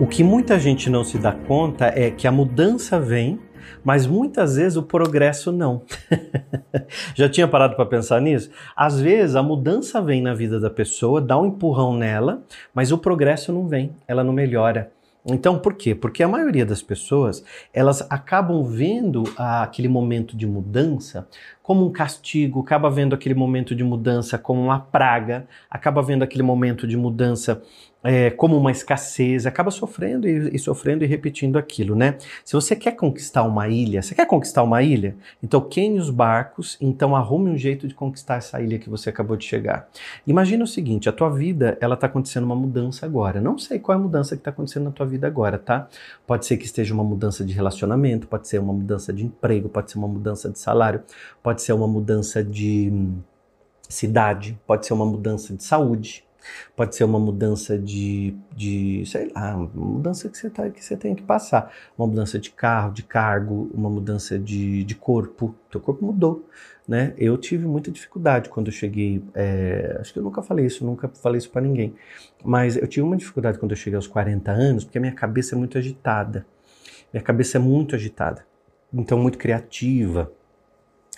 O que muita gente não se dá conta é que a mudança vem, mas muitas vezes o progresso não. Já tinha parado para pensar nisso? Às vezes a mudança vem na vida da pessoa, dá um empurrão nela, mas o progresso não vem, ela não melhora. Então, por quê? Porque a maioria das pessoas, elas acabam vendo aquele momento de mudança como um castigo, acaba vendo aquele momento de mudança como uma praga, acaba vendo aquele momento de mudança é, como uma escassez, acaba sofrendo e, e, sofrendo e repetindo aquilo, né? Se você quer conquistar uma ilha, você quer conquistar uma ilha? Então queime os barcos, então arrume um jeito de conquistar essa ilha que você acabou de chegar. Imagina o seguinte, a tua vida, ela está acontecendo uma mudança agora. Não sei qual é a mudança que está acontecendo na tua vida agora, tá? Pode ser que esteja uma mudança de relacionamento, pode ser uma mudança de emprego, pode ser uma mudança de salário, pode ser uma mudança de hum, cidade, pode ser uma mudança de saúde, Pode ser uma mudança de, de sei lá, uma mudança que você, tá, que você tem que passar. Uma mudança de carro, de cargo, uma mudança de, de corpo. Teu corpo mudou, né? Eu tive muita dificuldade quando eu cheguei. É, acho que eu nunca falei isso, nunca falei isso para ninguém. Mas eu tive uma dificuldade quando eu cheguei aos 40 anos, porque a minha cabeça é muito agitada. Minha cabeça é muito agitada. Então, muito criativa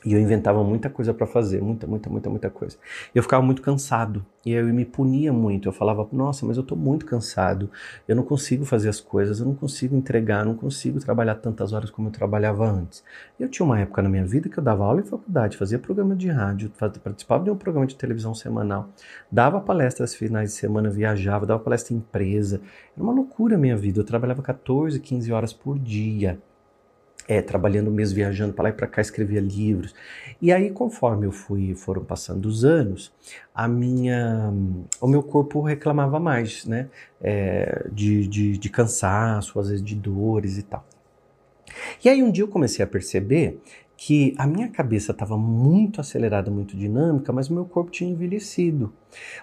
e eu inventava muita coisa para fazer, muita, muita, muita, muita coisa. Eu ficava muito cansado. E eu me punia muito. Eu falava, nossa, mas eu estou muito cansado. Eu não consigo fazer as coisas, eu não consigo entregar, eu não consigo trabalhar tantas horas como eu trabalhava antes. Eu tinha uma época na minha vida que eu dava aula em faculdade, fazia programa de rádio, participava de um programa de televisão semanal, dava palestras finais de semana, viajava, dava palestra em empresa. Era uma loucura a minha vida. Eu trabalhava 14, 15 horas por dia é, trabalhando mesmo, viajando para lá e para cá, escrevia livros. E aí, conforme eu fui, foram passando os anos, a minha, o meu corpo reclamava mais, né? É, de, de, de cansaço, às vezes de dores e tal. E aí um dia eu comecei a perceber que a minha cabeça estava muito acelerada, muito dinâmica, mas o meu corpo tinha envelhecido.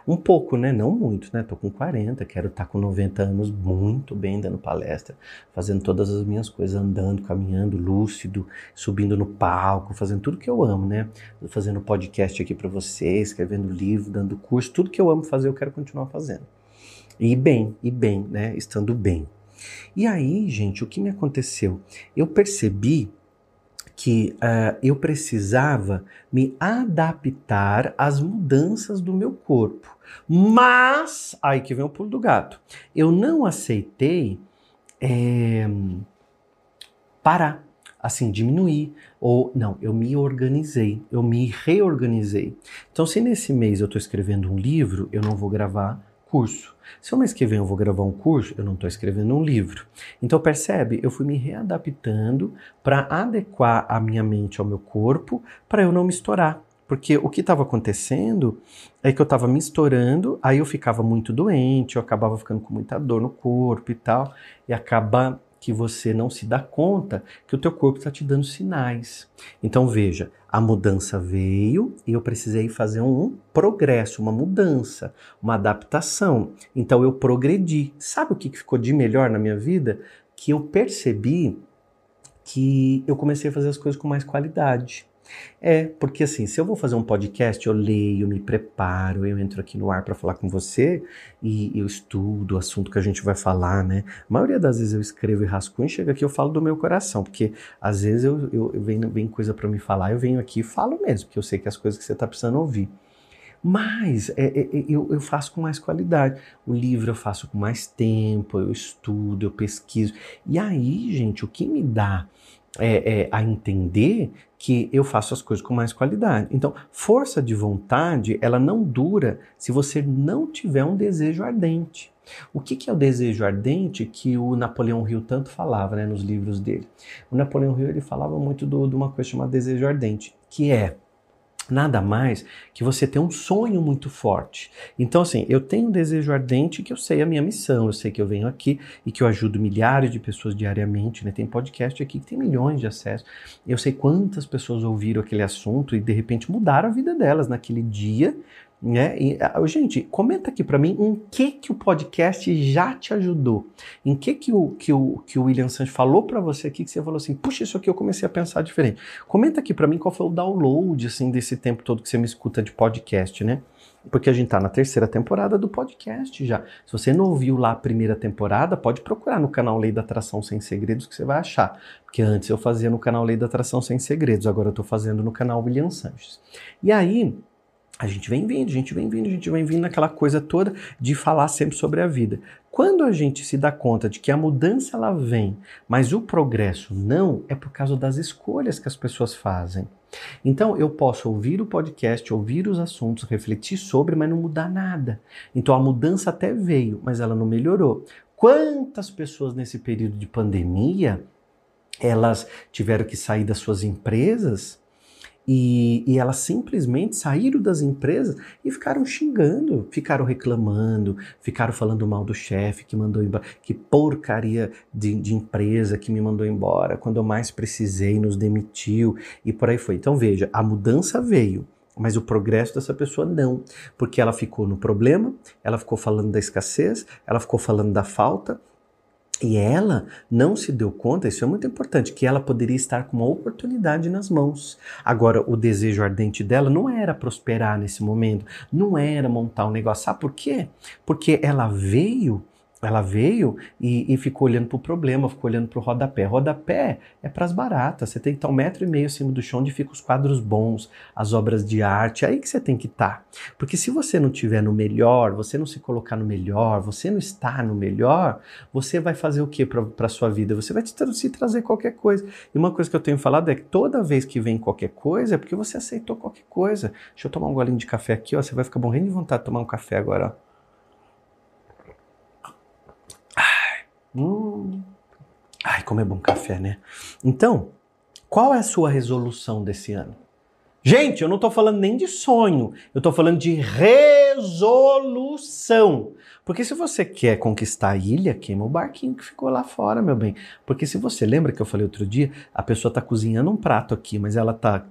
Um pouco, né? Não muito, né? Tô com 40, quero estar tá com 90 anos muito bem dando palestra, fazendo todas as minhas coisas, andando, caminhando, lúcido, subindo no palco, fazendo tudo que eu amo, né? Fazendo podcast aqui para vocês, escrevendo livro, dando curso, tudo que eu amo fazer, eu quero continuar fazendo. E bem, e bem, né? Estando bem. E aí, gente, o que me aconteceu? Eu percebi que uh, eu precisava me adaptar às mudanças do meu corpo. Mas, aí que vem o pulo do gato, eu não aceitei é, parar, assim, diminuir. Ou, não, eu me organizei, eu me reorganizei. Então, se nesse mês eu estou escrevendo um livro, eu não vou gravar curso. Se o mês que vem eu vou gravar um curso, eu não estou escrevendo um livro. Então percebe, eu fui me readaptando para adequar a minha mente ao meu corpo, para eu não me estourar. Porque o que estava acontecendo é que eu estava me estourando, aí eu ficava muito doente, eu acabava ficando com muita dor no corpo e tal, e acaba que você não se dá conta que o teu corpo está te dando sinais. Então veja, a mudança veio e eu precisei fazer um progresso, uma mudança, uma adaptação. Então eu progredi. Sabe o que ficou de melhor na minha vida? Que eu percebi que eu comecei a fazer as coisas com mais qualidade. É, porque assim, se eu vou fazer um podcast, eu leio, me preparo, eu entro aqui no ar para falar com você e eu estudo o assunto que a gente vai falar, né? A maioria das vezes eu escrevo e rascunho chega aqui eu falo do meu coração, porque às vezes eu, eu, eu venho, vem coisa para me falar, eu venho aqui e falo mesmo, porque eu sei que as coisas que você tá precisando ouvir. Mas é, é, é, eu, eu, faço com mais qualidade. O livro eu faço com mais tempo, eu estudo, eu pesquiso. E aí, gente, o que me dá é, é, a entender que eu faço as coisas com mais qualidade. Então, força de vontade, ela não dura se você não tiver um desejo ardente. O que, que é o desejo ardente que o Napoleão Hill tanto falava né, nos livros dele? O Napoleão Hill ele falava muito de uma coisa chamada desejo ardente, que é nada mais que você ter um sonho muito forte. Então, assim, eu tenho um desejo ardente que eu sei a minha missão, eu sei que eu venho aqui e que eu ajudo milhares de pessoas diariamente, né? Tem podcast aqui que tem milhões de acessos. Eu sei quantas pessoas ouviram aquele assunto e de repente mudaram a vida delas naquele dia Né? E, gente, comenta aqui para mim em que que o podcast já te ajudou. Em que que o, que o, que o William Sanches falou para você aqui que você falou assim, puxa, isso aqui eu comecei a pensar diferente. Comenta aqui para mim qual foi o download assim desse tempo todo que você me escuta de podcast, né? Porque a gente tá na terceira temporada do podcast já. Se você não ouviu lá a primeira temporada, pode procurar no canal Lei da Atração Sem Segredos que você vai achar. Porque antes eu fazia no canal Lei da Atração Sem Segredos, agora eu tô fazendo no canal William Sanches. E aí, a gente vem vindo, a gente vem vindo, a gente vem vindo naquela coisa toda de falar sempre sobre a vida. Quando a gente se dá conta de que a mudança ela vem, mas o progresso não, é por causa das escolhas que as pessoas fazem. Então eu posso ouvir o podcast, ouvir os assuntos, refletir sobre, mas não mudar nada. Então a mudança até veio, mas ela não melhorou. Quantas pessoas nesse período de pandemia elas tiveram que sair das suas empresas e, e, elas simplesmente saíram das empresas e ficaram xingando, ficaram reclamando, ficaram falando mal do chefe que mandou embora, que porcaria de, de, empresa que me mandou embora, quando eu mais precisei, nos demitiu e por aí foi. Então veja, a mudança veio. Mas o progresso dessa pessoa não, porque ela ficou no problema, ela ficou falando da escassez, ela ficou falando da falta, e ela não se deu conta, isso é muito importante, que ela poderia estar com uma oportunidade nas mãos. Agora, o desejo ardente dela não era prosperar nesse momento, não era montar um negócio. Sabe por quê? Porque ela veio ela veio e, e ficou olhando para o problema, ficou olhando para o rodapé. Rodapé é para as baratas. Você tem que estar um metro e meio acima do chão onde ficam os quadros bons, as obras de arte. É aí que você tem que estar. Porque se você não estiver no melhor, você não se colocar no melhor, você não está no melhor, você vai fazer o que para a sua vida? Você vai te, se trazer qualquer coisa. E uma coisa que eu tenho falado é que toda vez que vem qualquer coisa é porque você aceitou qualquer coisa. Deixa eu tomar um golinho de café aqui, ó. Você vai ficar morrendo de vontade de tomar um café agora, ó. Hum. Ai, como é bom café, né? Então, qual é a sua resolução desse ano? Gente, eu não estou falando nem de sonho, eu estou falando de resolução. Porque se você quer conquistar a ilha, queima o barquinho que ficou lá fora, meu bem. Porque se você lembra que eu falei outro dia, a pessoa está cozinhando um prato aqui, mas ela está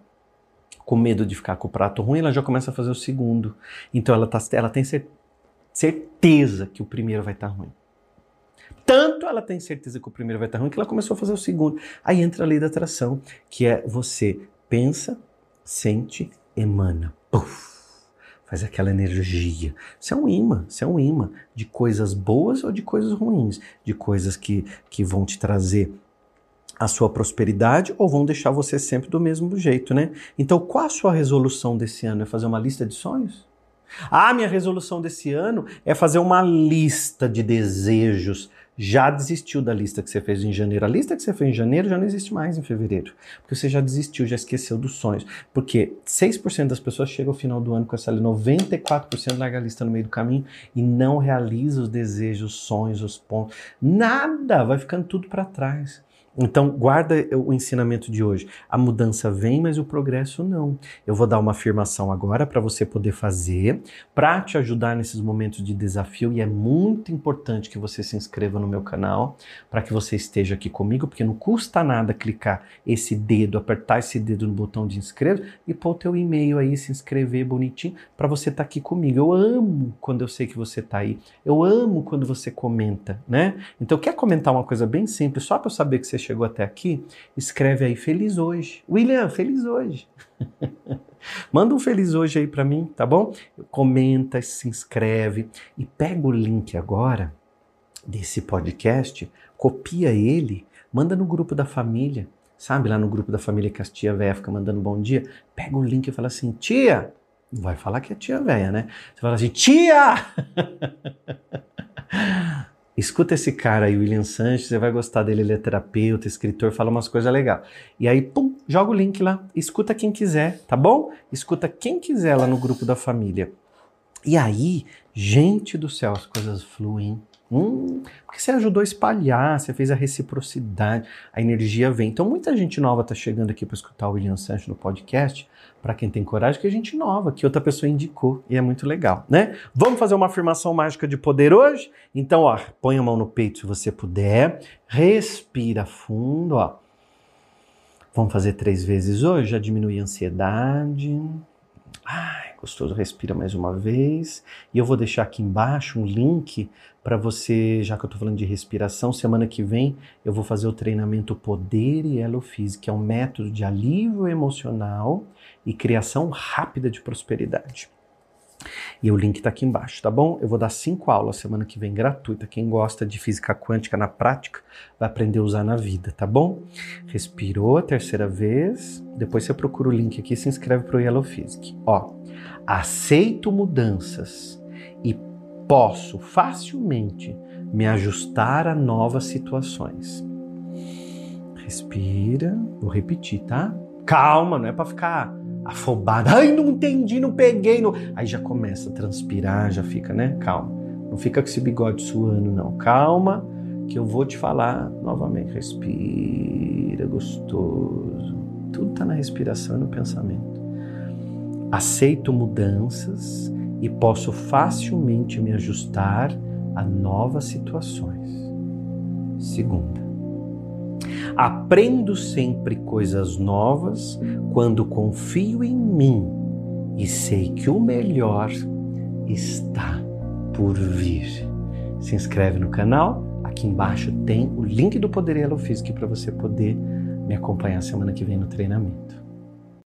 com medo de ficar com o prato ruim, ela já começa a fazer o segundo. Então ela, tá, ela tem certeza que o primeiro vai estar tá ruim. Tanto ela tem certeza que o primeiro vai estar ruim que ela começou a fazer o segundo. Aí entra a lei da atração, que é você pensa, sente, emana. Puff, faz aquela energia. Você é um imã, você é um imã de coisas boas ou de coisas ruins, de coisas que, que vão te trazer a sua prosperidade ou vão deixar você sempre do mesmo jeito, né? Então, qual a sua resolução desse ano? É fazer uma lista de sonhos? Ah, minha resolução desse ano é fazer uma lista de desejos já desistiu da lista que você fez em janeiro. A lista que você fez em janeiro já não existe mais em fevereiro. Porque você já desistiu, já esqueceu dos sonhos. Porque 6% das pessoas chegam ao final do ano com essa lista, 94% larga a lista no meio do caminho e não realiza os desejos, os sonhos, os pontos. Nada, vai ficando tudo para trás. Então, guarda o ensinamento de hoje. A mudança vem, mas o progresso não. Eu vou dar uma afirmação agora para você poder fazer, para te ajudar nesses momentos de desafio. E é muito importante que você se inscreva no meu canal, para que você esteja aqui comigo, porque não custa nada clicar esse dedo, apertar esse dedo no botão de inscrever e pôr o teu e-mail aí, se inscrever bonitinho, para você estar tá aqui comigo. Eu amo quando eu sei que você está aí. Eu amo quando você comenta, né? Então, quer comentar uma coisa bem simples, só para eu saber que você chegou até aqui, escreve aí feliz hoje. William, feliz hoje. Manda um feliz hoje aí para mim, tá bom? Comenta, se inscreve e pega o link agora desse podcast, copia ele, manda no grupo da família. Sabe lá no grupo da família que as tia véia fica mandando bom dia? Pega o link e fala assim: "Tia, não vai falar que é tia véia, né? Você fala assim: "Tia!" Escuta esse cara aí, William Sanches, você vai gostar dele, ele é terapeuta, escritor, fala umas coisas legais. E aí, pum, joga o link lá, escuta quem quiser, tá bom? Escuta quem quiser lá no grupo da família. E aí, gente do céu, as coisas fluem. Hum, porque você ajudou a espalhar, você fez a reciprocidade, a energia vem. Então, muita gente nova está chegando aqui para escutar o William Sanches no podcast para quem tem coragem, que é gente nova, que outra pessoa indicou, e é muito legal, né? Vamos fazer uma afirmação mágica de poder hoje? Então, ó, põe a mão no peito se você puder, respira fundo, ó. Vamos fazer três vezes hoje, já diminui a ansiedade. Ai, Gostoso, respira mais uma vez. E eu vou deixar aqui embaixo um link para você, já que eu estou falando de respiração, semana que vem eu vou fazer o treinamento Poder e Elo Físico, que é um método de alívio emocional e criação rápida de prosperidade. E o link está aqui embaixo, tá bom? Eu vou dar cinco aulas semana que vem gratuita. Quem gosta de física quântica na prática vai aprender a usar na vida, tá bom? Respirou a terceira vez. Depois você procura o link aqui e se inscreve para o Yellow Physics. Ó, aceito mudanças e posso facilmente me ajustar a novas situações. Respira, vou repetir, tá? Calma, não é para ficar afobado. Ai, não entendi, não peguei. Não... Aí já começa a transpirar, já fica, né? Calma. Não fica com esse bigode suando, não. Calma, que eu vou te falar novamente. Respira, gostoso. Tudo está na respiração e no pensamento. Aceito mudanças e posso facilmente me ajustar a novas situações. Segunda, aprendo sempre coisas novas quando confio em mim e sei que o melhor está por vir. Se inscreve no canal, aqui embaixo tem o link do Poder Physics para você poder me acompanhar semana que vem no treinamento.